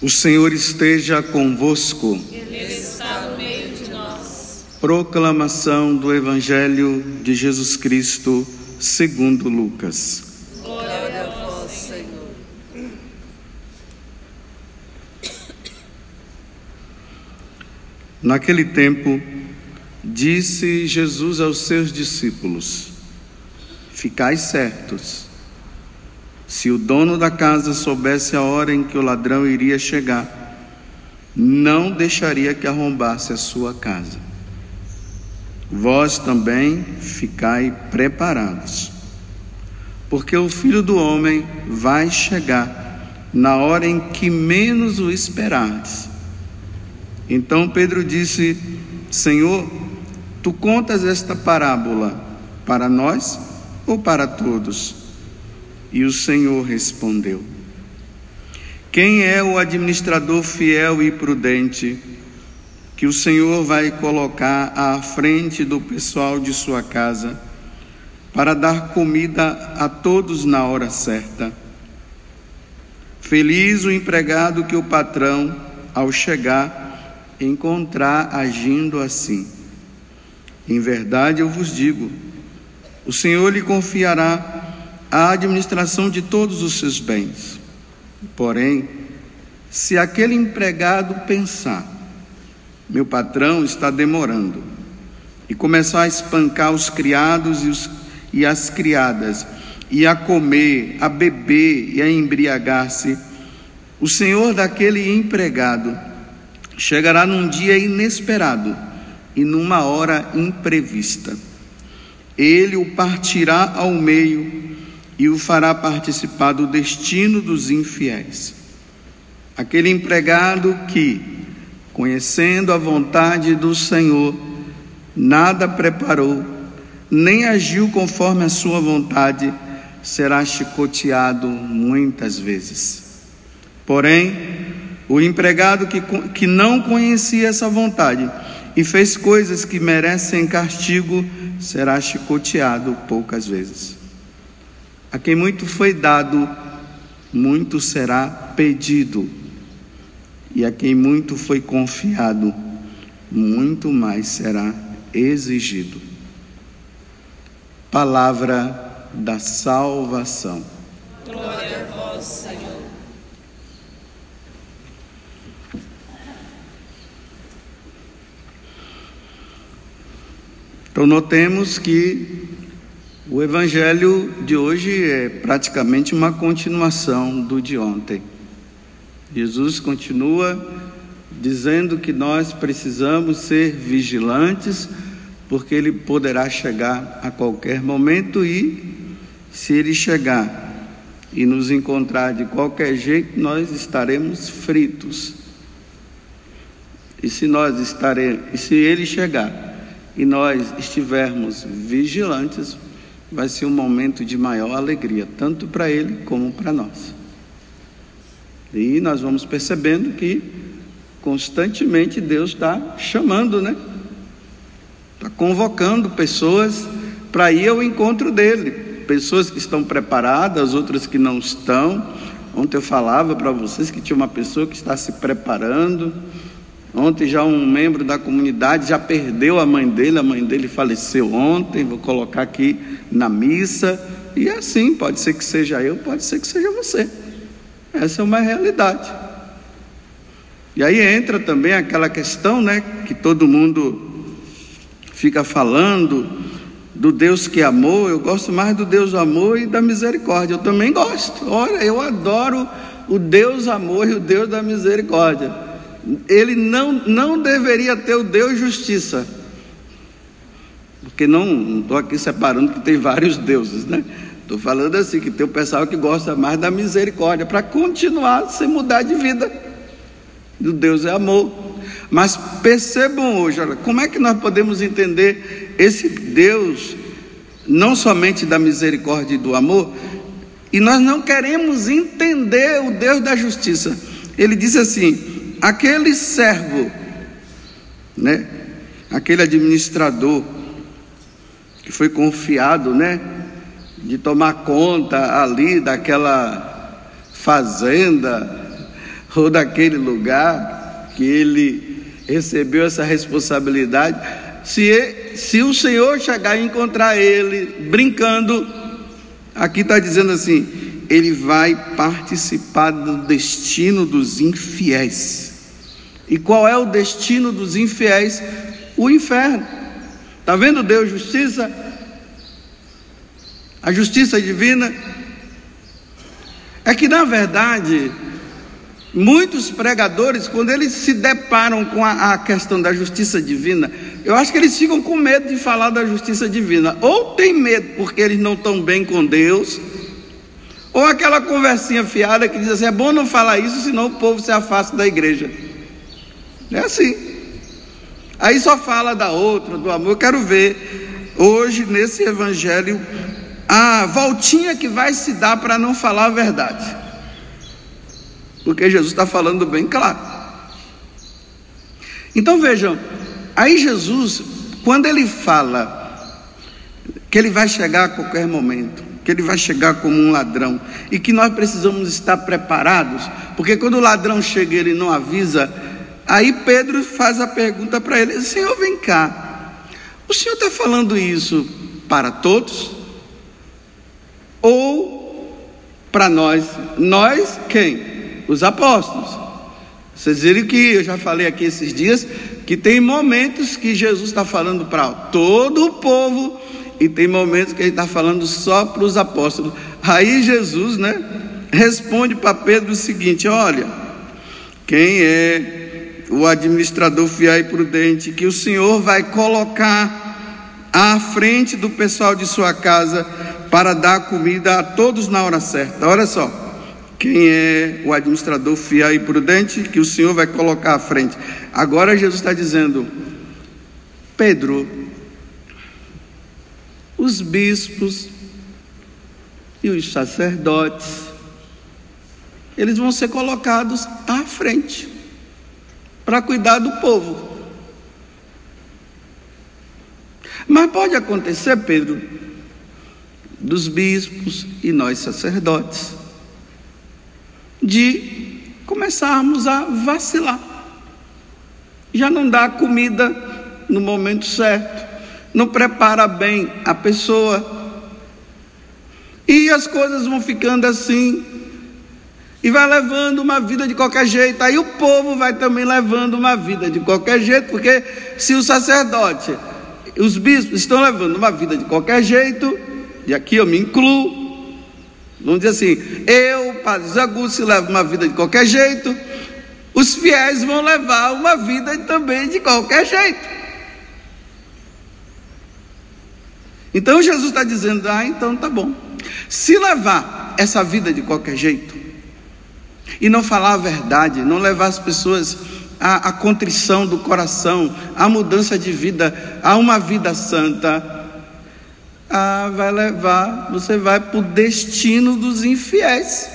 O Senhor esteja convosco. Ele está no meio de nós. Proclamação do Evangelho de Jesus Cristo, segundo Lucas. Glória a vós, Senhor. Naquele tempo, disse Jesus aos seus discípulos: Ficai certos. Se o dono da casa soubesse a hora em que o ladrão iria chegar, não deixaria que arrombasse a sua casa. Vós também ficai preparados, porque o filho do homem vai chegar na hora em que menos o esperardes. Então Pedro disse: Senhor, tu contas esta parábola para nós ou para todos? E o Senhor respondeu: Quem é o administrador fiel e prudente que o Senhor vai colocar à frente do pessoal de sua casa para dar comida a todos na hora certa? Feliz o empregado que o patrão, ao chegar, encontrar agindo assim. Em verdade eu vos digo: o Senhor lhe confiará a administração de todos os seus bens. Porém, se aquele empregado pensar, meu patrão está demorando, e começar a espancar os criados e, os, e as criadas, e a comer, a beber e a embriagar-se, o senhor daquele empregado chegará num dia inesperado e numa hora imprevista. Ele o partirá ao meio e o fará participar do destino dos infiéis. Aquele empregado que, conhecendo a vontade do Senhor, nada preparou, nem agiu conforme a sua vontade, será chicoteado muitas vezes. Porém, o empregado que, que não conhecia essa vontade e fez coisas que merecem castigo será chicoteado poucas vezes. A quem muito foi dado, muito será pedido, e a quem muito foi confiado, muito mais será exigido. Palavra da salvação. Glória a vós, Senhor. Então, notemos que o Evangelho de hoje é praticamente uma continuação do de ontem. Jesus continua dizendo que nós precisamos ser vigilantes, porque Ele poderá chegar a qualquer momento e, se Ele chegar e nos encontrar de qualquer jeito, nós estaremos fritos. E se nós estaremos, e se Ele chegar e nós estivermos vigilantes, vai ser um momento de maior alegria, tanto para ele como para nós. E nós vamos percebendo que constantemente Deus está chamando, né? Está convocando pessoas para ir ao encontro dele. Pessoas que estão preparadas, outras que não estão. Ontem eu falava para vocês que tinha uma pessoa que está se preparando Ontem já um membro da comunidade já perdeu a mãe dele, a mãe dele faleceu ontem, vou colocar aqui na missa. E é assim, pode ser que seja eu, pode ser que seja você. Essa é uma realidade. E aí entra também aquela questão, né, que todo mundo fica falando do Deus que amou. Eu gosto mais do Deus do amor e da misericórdia. Eu também gosto. Olha, eu adoro o Deus amor e o Deus da misericórdia ele não, não deveria ter o Deus justiça. Porque não estou aqui separando que tem vários deuses, né? Estou falando assim, que tem o pessoal que gosta mais da misericórdia, para continuar sem mudar de vida. O Deus é amor. Mas percebam hoje, olha, como é que nós podemos entender esse Deus, não somente da misericórdia e do amor, e nós não queremos entender o Deus da justiça. Ele diz assim: aquele servo, né? Aquele administrador que foi confiado, né? De tomar conta ali daquela fazenda ou daquele lugar que ele recebeu essa responsabilidade, se, se o Senhor chegar e encontrar ele brincando, aqui está dizendo assim: ele vai participar do destino dos infiéis. E qual é o destino dos infiéis? O inferno. Está vendo Deus justiça? A justiça divina é que na verdade muitos pregadores, quando eles se deparam com a, a, questão da justiça divina, eu acho que eles ficam com medo de falar da justiça divina. Ou tem medo porque eles não estão bem com Deus, ou aquela conversinha fiada que diz assim: é bom não falar isso, senão o povo se afasta da igreja. É assim. Aí só fala da outra, do amor. Eu quero ver hoje nesse evangelho a voltinha que vai se dar para não falar a verdade. Porque Jesus está falando bem claro. Então vejam, aí Jesus, quando ele fala que ele vai chegar a qualquer momento, que ele vai chegar como um ladrão e que nós precisamos estar preparados, porque quando o ladrão chega e ele não avisa, aí Pedro faz a pergunta para ele: Senhor, vem cá, o senhor está falando isso para todos? Ou para nós? Nós quem? Os apóstolos. Vocês viram que eu já falei aqui esses dias que tem momentos que Jesus está falando para todo o povo e tem momentos que ele está falando só para os apóstolos. Aí Jesus, né, responde para Pedro o seguinte: Olha, quem é o administrador fiel e prudente que o Senhor vai colocar à frente do pessoal de sua casa para dar comida a todos na hora certa? Olha só. Quem é o administrador fiel e prudente que o Senhor vai colocar à frente? Agora Jesus está dizendo, Pedro, os bispos e os sacerdotes, eles vão ser colocados à frente para cuidar do povo. Mas pode acontecer, Pedro, dos bispos e nós sacerdotes, de começarmos a vacilar, já não dá comida no momento certo, não prepara bem a pessoa. E as coisas vão ficando assim. E vai levando uma vida de qualquer jeito. Aí o povo vai também levando uma vida de qualquer jeito, porque se o sacerdote, os bispos estão levando uma vida de qualquer jeito, e aqui eu me incluo, vamos dizer assim, eu, Padre Zagusso, levo uma vida de qualquer jeito, os fiéis vão levar uma vida também de qualquer jeito. Então Jesus está dizendo: ah, então tá bom. Se levar essa vida de qualquer jeito, e não falar a verdade, não levar as pessoas à, à contrição do coração, à mudança de vida, a uma vida santa, ah, vai levar, você vai para o destino dos infiéis.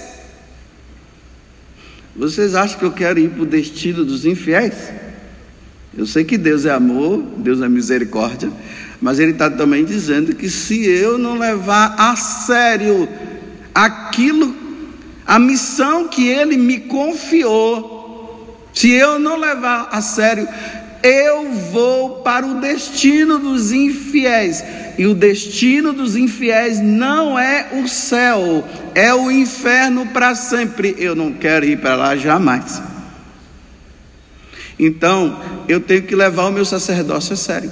Vocês acham que eu quero ir para o destino dos infiéis? Eu sei que Deus é amor, Deus é misericórdia, mas ele está também dizendo que se eu não levar a sério aquilo, a missão que ele me confiou, se eu não levar a sério, eu vou para o destino dos infiéis. E o destino dos infiéis não é o céu, é o inferno para sempre. Eu não quero ir para lá jamais. Então, eu tenho que levar o meu sacerdócio a sério.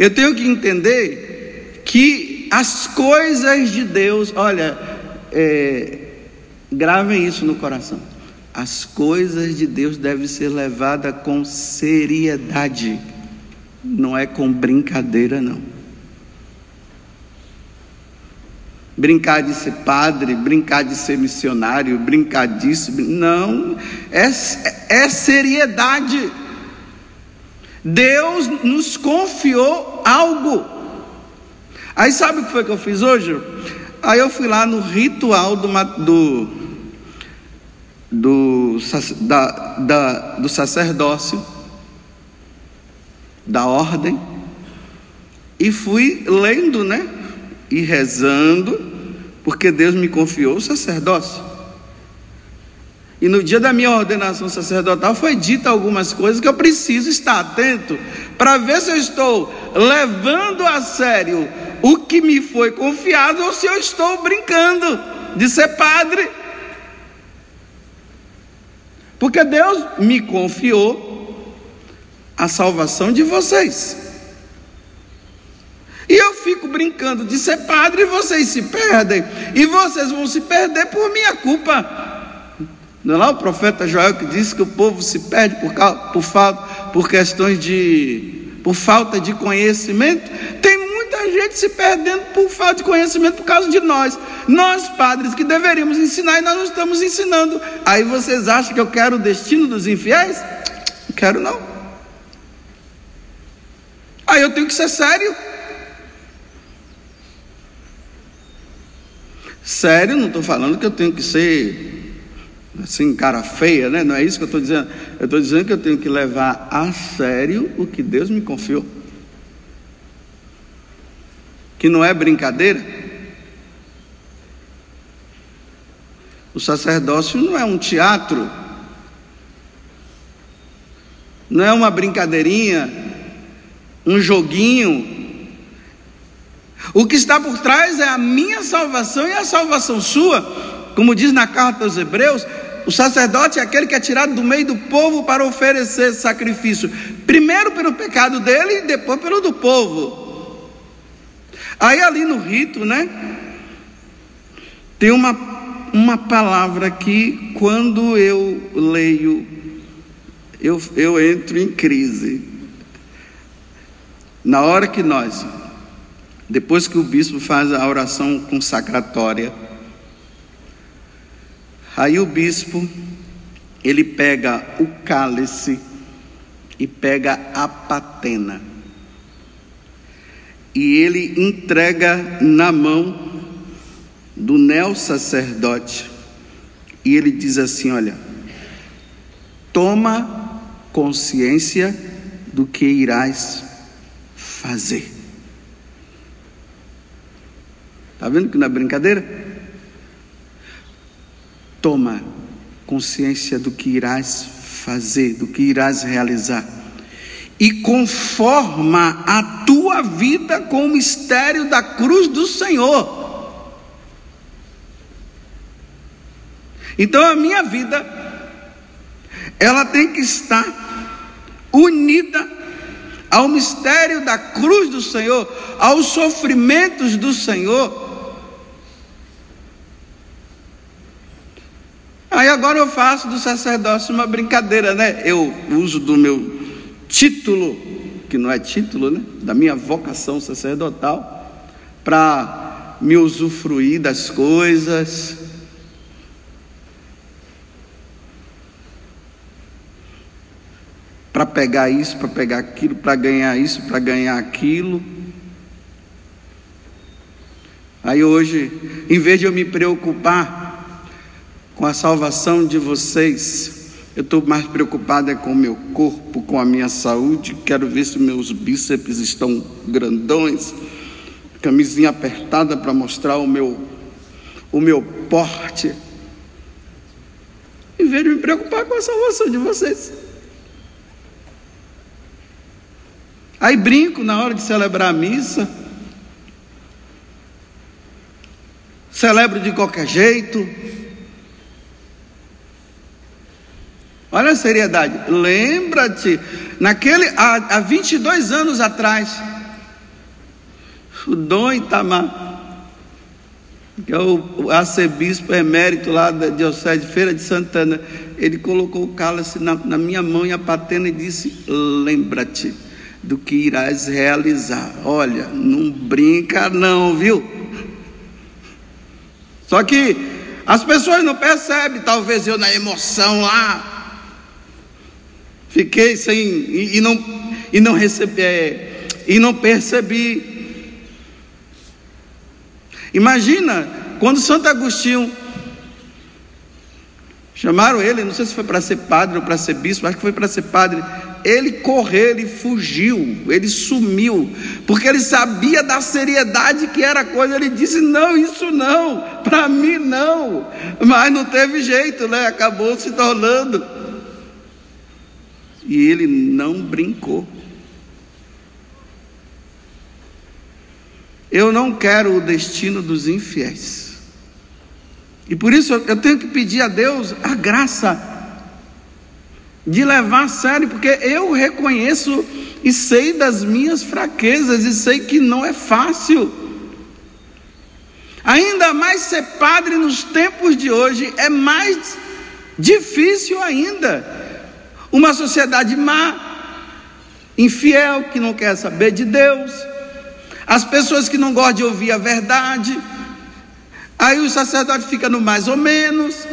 Eu tenho que entender que as coisas de Deus, olha, é, gravem isso no coração. As coisas de Deus devem ser levadas com seriedade, não é com brincadeira, não. Brincar de ser padre, brincar de ser missionário, brincar disso, não, é, é seriedade. Deus nos confiou algo. Aí sabe o que foi que eu fiz hoje? Aí eu fui lá no ritual do, do, do, da, da, do sacerdócio, da ordem, e fui lendo, né? E rezando, porque Deus me confiou o sacerdócio. E no dia da minha ordenação sacerdotal foi dita algumas coisas que eu preciso estar atento para ver se eu estou levando a sério o que me foi confiado ou se eu estou brincando de ser padre. Porque Deus me confiou a salvação de vocês. E eu fico brincando de ser padre e vocês se perdem. E vocês vão se perder por minha culpa. Não é lá o profeta Joel que disse que o povo se perde por, por, por questões de. por falta de conhecimento? Tem muita gente se perdendo por falta de conhecimento por causa de nós. Nós, padres, que deveríamos ensinar e nós não estamos ensinando. Aí vocês acham que eu quero o destino dos infiéis? Não quero não. Aí eu tenho que ser sério. Sério, não estou falando que eu tenho que ser assim, cara feia, né? Não é isso que eu estou dizendo. Eu estou dizendo que eu tenho que levar a sério o que Deus me confiou. Que não é brincadeira. O sacerdócio não é um teatro, não é uma brincadeirinha, um joguinho. O que está por trás é a minha salvação e a salvação sua. Como diz na carta aos Hebreus, o sacerdote é aquele que é tirado do meio do povo para oferecer sacrifício, primeiro pelo pecado dele e depois pelo do povo. Aí ali no rito, né? Tem uma, uma palavra que quando eu leio, eu, eu entro em crise. Na hora que nós, depois que o bispo faz a oração consacratória, Aí o bispo, ele pega o cálice e pega a patena. E ele entrega na mão do neo sacerdote. E ele diz assim: Olha, toma consciência do que irás fazer. Está vendo que não é brincadeira? Toma consciência do que irás fazer, do que irás realizar. E conforma a tua vida com o mistério da cruz do Senhor. Então a minha vida, ela tem que estar unida ao mistério da cruz do Senhor, aos sofrimentos do Senhor Aí agora eu faço do sacerdócio uma brincadeira, né? Eu uso do meu título, que não é título, né? Da minha vocação sacerdotal, para me usufruir das coisas. Para pegar isso, para pegar aquilo, para ganhar isso, para ganhar aquilo. Aí hoje, em vez de eu me preocupar com a salvação de vocês. Eu estou mais preocupado é com o meu corpo, com a minha saúde. Quero ver se meus bíceps estão grandões, camisinha apertada para mostrar o meu, o meu porte. Em vez de me preocupar com a salvação de vocês. Aí brinco na hora de celebrar a missa. Celebro de qualquer jeito Olha a seriedade. Lembra-te, naquele há, há 22 anos atrás, o Dom Itamar, que é o arcebispo emérito lá da Diocese de Feira de Santana, ele colocou o cálice na, na minha mão e a patena e disse: Lembra-te do que irás realizar. Olha, não brinca, não, viu? Só que as pessoas não percebem, talvez eu na emoção lá, Fiquei sem e, e não e não recebi é, e não percebi. Imagina quando Santo Agostinho Chamaram ele, não sei se foi para ser padre ou para ser bispo, acho que foi para ser padre. Ele correu, ele fugiu, ele sumiu, porque ele sabia da seriedade que era a coisa. Ele disse: Não, isso não, para mim não. Mas não teve jeito, né? Acabou se tornando. E ele não brincou. Eu não quero o destino dos infiéis. E por isso eu tenho que pedir a Deus a graça de levar a sério, porque eu reconheço e sei das minhas fraquezas e sei que não é fácil. Ainda mais ser padre nos tempos de hoje é mais difícil ainda. Uma sociedade má, infiel, que não quer saber de Deus, as pessoas que não gostam de ouvir a verdade, Aí o sacerdote fica no mais ou menos,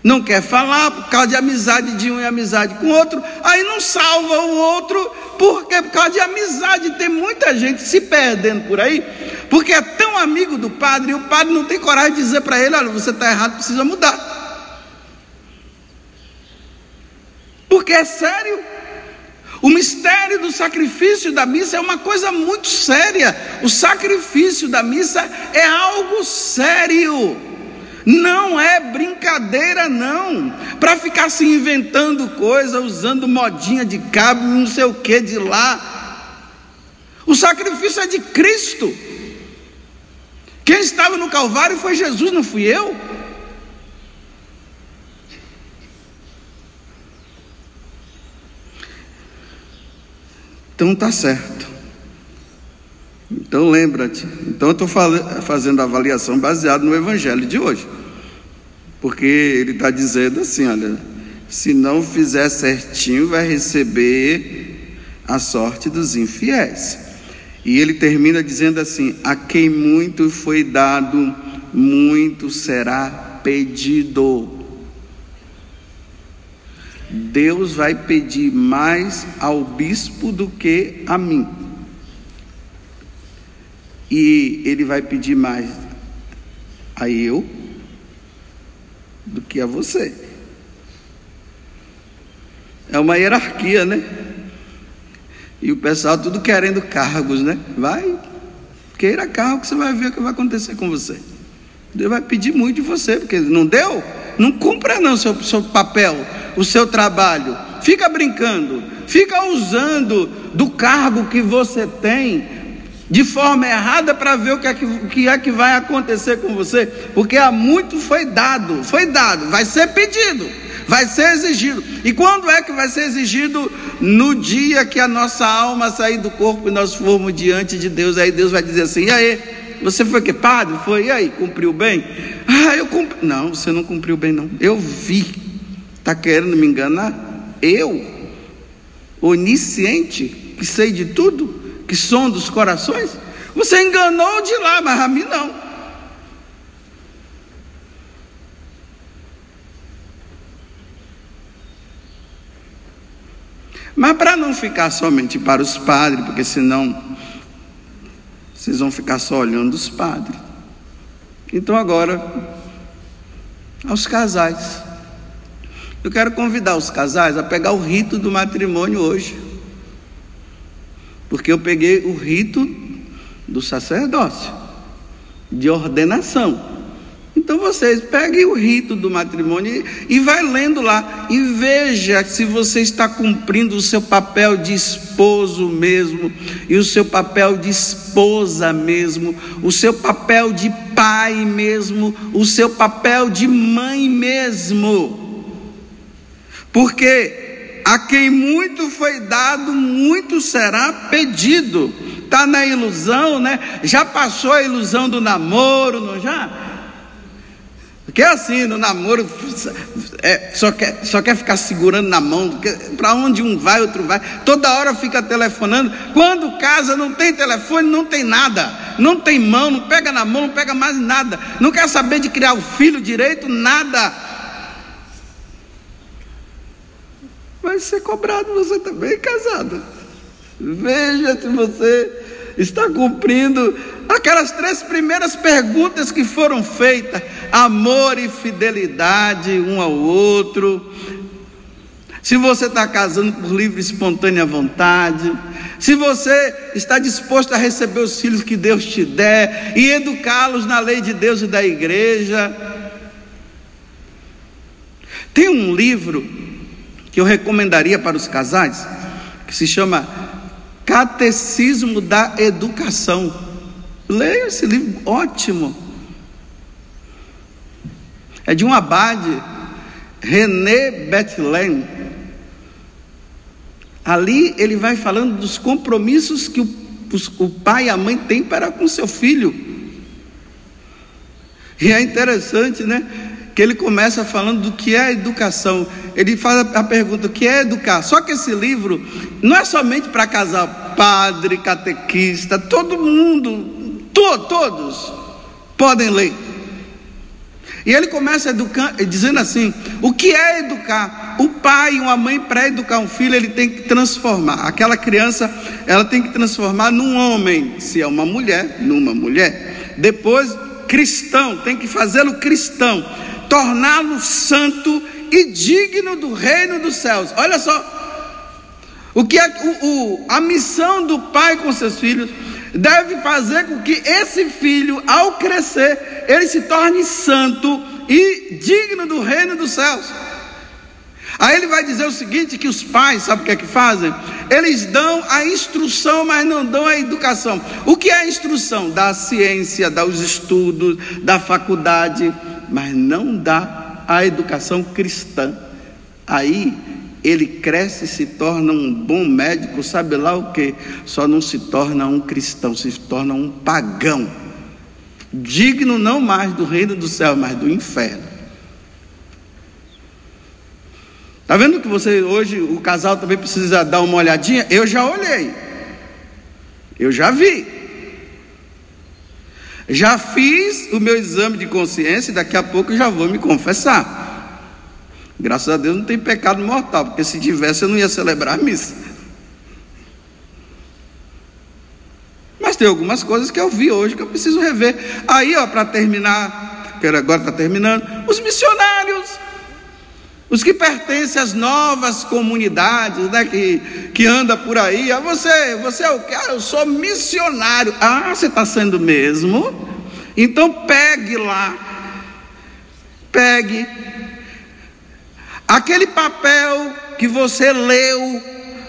não quer falar por causa de amizade de um e amizade com o outro, aí não salva o outro, porque por causa de amizade. Tem muita gente se perdendo por aí, porque é tão amigo do padre e o padre não tem coragem de dizer para ele: olha, você está errado, precisa mudar. Porque é sério. O mistério do sacrifício da missa é uma coisa muito séria. O sacrifício da missa é algo sério. Não é brincadeira, não. Para ficar se inventando coisa, usando modinha de cabo, não sei o que de lá. O sacrifício é de Cristo. Quem estava no Calvário foi Jesus, não fui eu. Então tá certo. Então lembra-te. Então eu estou fazendo a avaliação baseada no Evangelho de hoje. Porque ele está dizendo assim: olha, se não fizer certinho, vai receber a sorte dos infiéis. E ele termina dizendo assim: a quem muito foi dado, muito será pedido. Deus vai pedir mais ao bispo do que a mim. E ele vai pedir mais a eu do que a você. É uma hierarquia, né? E o pessoal tudo querendo cargos, né? Vai, queira cargo que você vai ver o que vai acontecer com você. Deus vai pedir muito de você, porque não deu? Não cumpra não seu, seu papel o seu trabalho, fica brincando, fica usando do cargo que você tem de forma errada para ver o que, é que, o que é que vai acontecer com você, porque há muito foi dado, foi dado, vai ser pedido, vai ser exigido. E quando é que vai ser exigido? No dia que a nossa alma sair do corpo e nós formos diante de Deus, aí Deus vai dizer assim: e aí? Você foi que padre? Foi? E aí? Cumpriu bem? Ah, eu cumpri. Não, você não cumpriu bem, não. Eu vi. Está querendo me enganar? Eu, onisciente, que sei de tudo, que som dos corações? Você enganou de lá, mas a mim não. Mas para não ficar somente para os padres, porque senão vocês vão ficar só olhando os padres. Então agora, aos casais. Eu quero convidar os casais a pegar o rito do matrimônio hoje. Porque eu peguei o rito do sacerdócio, de ordenação. Então vocês peguem o rito do matrimônio e vai lendo lá e veja se você está cumprindo o seu papel de esposo mesmo e o seu papel de esposa mesmo, o seu papel de pai mesmo, o seu papel de mãe mesmo. Porque a quem muito foi dado, muito será pedido. Está na ilusão, né? Já passou a ilusão do namoro, não já? Porque é assim, no namoro, é, só, quer, só quer ficar segurando na mão, para onde um vai, outro vai, toda hora fica telefonando. Quando casa, não tem telefone, não tem nada, não tem mão, não pega na mão, não pega mais nada, não quer saber de criar o filho direito, nada. vai ser cobrado você também casado. Veja se você está cumprindo aquelas três primeiras perguntas que foram feitas. amor e fidelidade um ao outro. Se você está casando por livre e espontânea vontade, se você está disposto a receber os filhos que Deus te der e educá-los na lei de Deus e da igreja. Tem um livro que eu recomendaria para os casais, que se chama Catecismo da Educação. Leia esse livro, ótimo. É de um abade, René Bethlen. Ali ele vai falando dos compromissos que o, o pai e a mãe têm para com seu filho. E é interessante, né? Que ele começa falando do que é a educação. Ele faz a pergunta: o que é educar? Só que esse livro não é somente para casal, padre, catequista, todo mundo, to, todos podem ler. E ele começa educando, dizendo assim: o que é educar? O pai e uma mãe, para educar um filho, ele tem que transformar. Aquela criança, ela tem que transformar num homem, se é uma mulher, numa mulher. Depois, cristão, tem que fazê-lo cristão, torná-lo santo e digno do reino dos céus. Olha só, o que é o, o, a missão do pai com seus filhos deve fazer com que esse filho, ao crescer, ele se torne santo e digno do reino dos céus. Aí ele vai dizer o seguinte: que os pais, sabe o que é que fazem? Eles dão a instrução, mas não dão a educação. O que é a instrução? Da ciência, dos estudos, da faculdade, mas não dá a educação cristã. Aí ele cresce e se torna um bom médico, sabe lá o que? Só não se torna um cristão, se torna um pagão, digno não mais do reino do céu, mas do inferno. Está vendo que você hoje o casal também precisa dar uma olhadinha? Eu já olhei, eu já vi, já fiz o meu exame de consciência e daqui a pouco já vou me confessar. Graças a Deus não tem pecado mortal, porque se tivesse eu não ia celebrar a missa. Mas tem algumas coisas que eu vi hoje que eu preciso rever. Aí, ó, para terminar, que agora está terminando, os missionários, os que pertencem às novas comunidades, né, que, que anda por aí. Ah, você, você é o que? Ah, eu sou missionário. Ah, você está sendo mesmo? Então pegue lá, pegue Aquele papel que você leu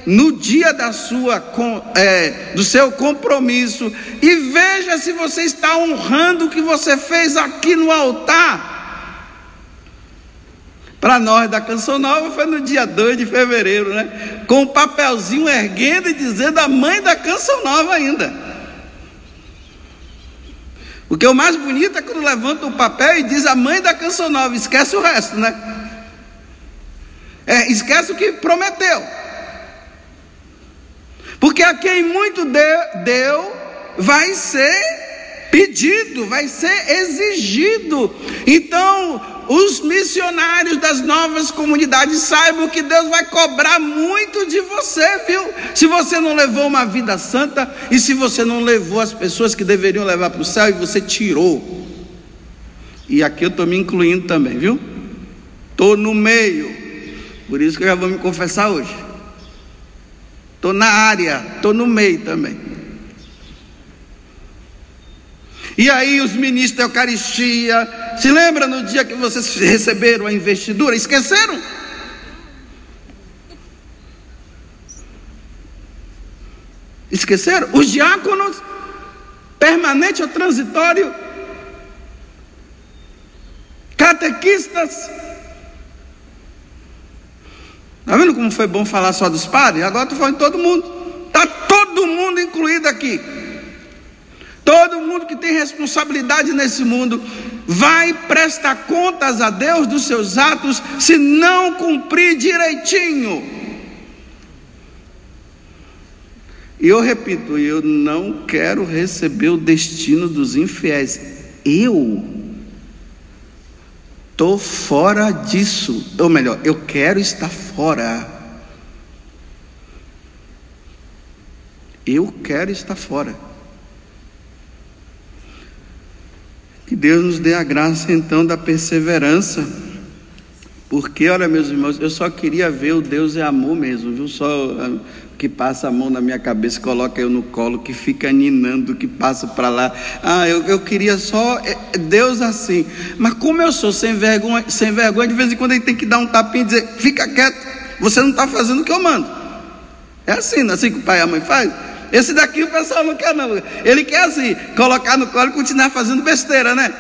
no dia da sua, é, do seu compromisso e veja se você está honrando o que você fez aqui no altar. Para nós da Canção Nova foi no dia 2 de fevereiro, né? Com o papelzinho erguendo e dizendo a mãe da Canção Nova ainda. O que é o mais bonito é quando levanta o papel e diz a mãe da Canção Nova, esquece o resto, né? É, esquece o que prometeu. Porque a quem muito deu, deu, vai ser pedido, vai ser exigido. Então, os missionários das novas comunidades saibam que Deus vai cobrar muito de você, viu? Se você não levou uma vida santa e se você não levou as pessoas que deveriam levar para o céu e você tirou. E aqui eu estou me incluindo também, viu? Estou no meio. Por isso que eu já vou me confessar hoje. Estou na área, estou no meio também. E aí os ministros da Eucaristia, se lembra no dia que vocês receberam a investidura? Esqueceram? Esqueceram? Os diáconos, permanente ou transitório, catequistas, Está vendo como foi bom falar só dos padres? Agora estou falando de todo mundo. Está todo mundo incluído aqui. Mundo que tem responsabilidade nesse mundo vai prestar contas a Deus dos seus atos se não cumprir direitinho. E eu repito, eu não quero receber o destino dos infiéis. Eu Estou fora disso. Ou melhor, eu quero estar fora. Eu quero estar fora. Deus nos dê a graça então da perseverança. Porque, olha, meus irmãos, eu só queria ver o Deus é amor mesmo, viu? Só ah, que passa a mão na minha cabeça, coloca eu no colo, que fica ninando, que passa para lá. Ah, eu, eu queria só é, é Deus assim. Mas como eu sou sem vergonha, sem vergonha, de vez em quando ele tem que dar um tapinha e dizer: fica quieto, você não está fazendo o que eu mando. É assim, não é assim que o pai e a mãe faz? Esse daqui o pessoal não quer, não. Ele quer assim, colocar no colo e continuar fazendo besteira, né?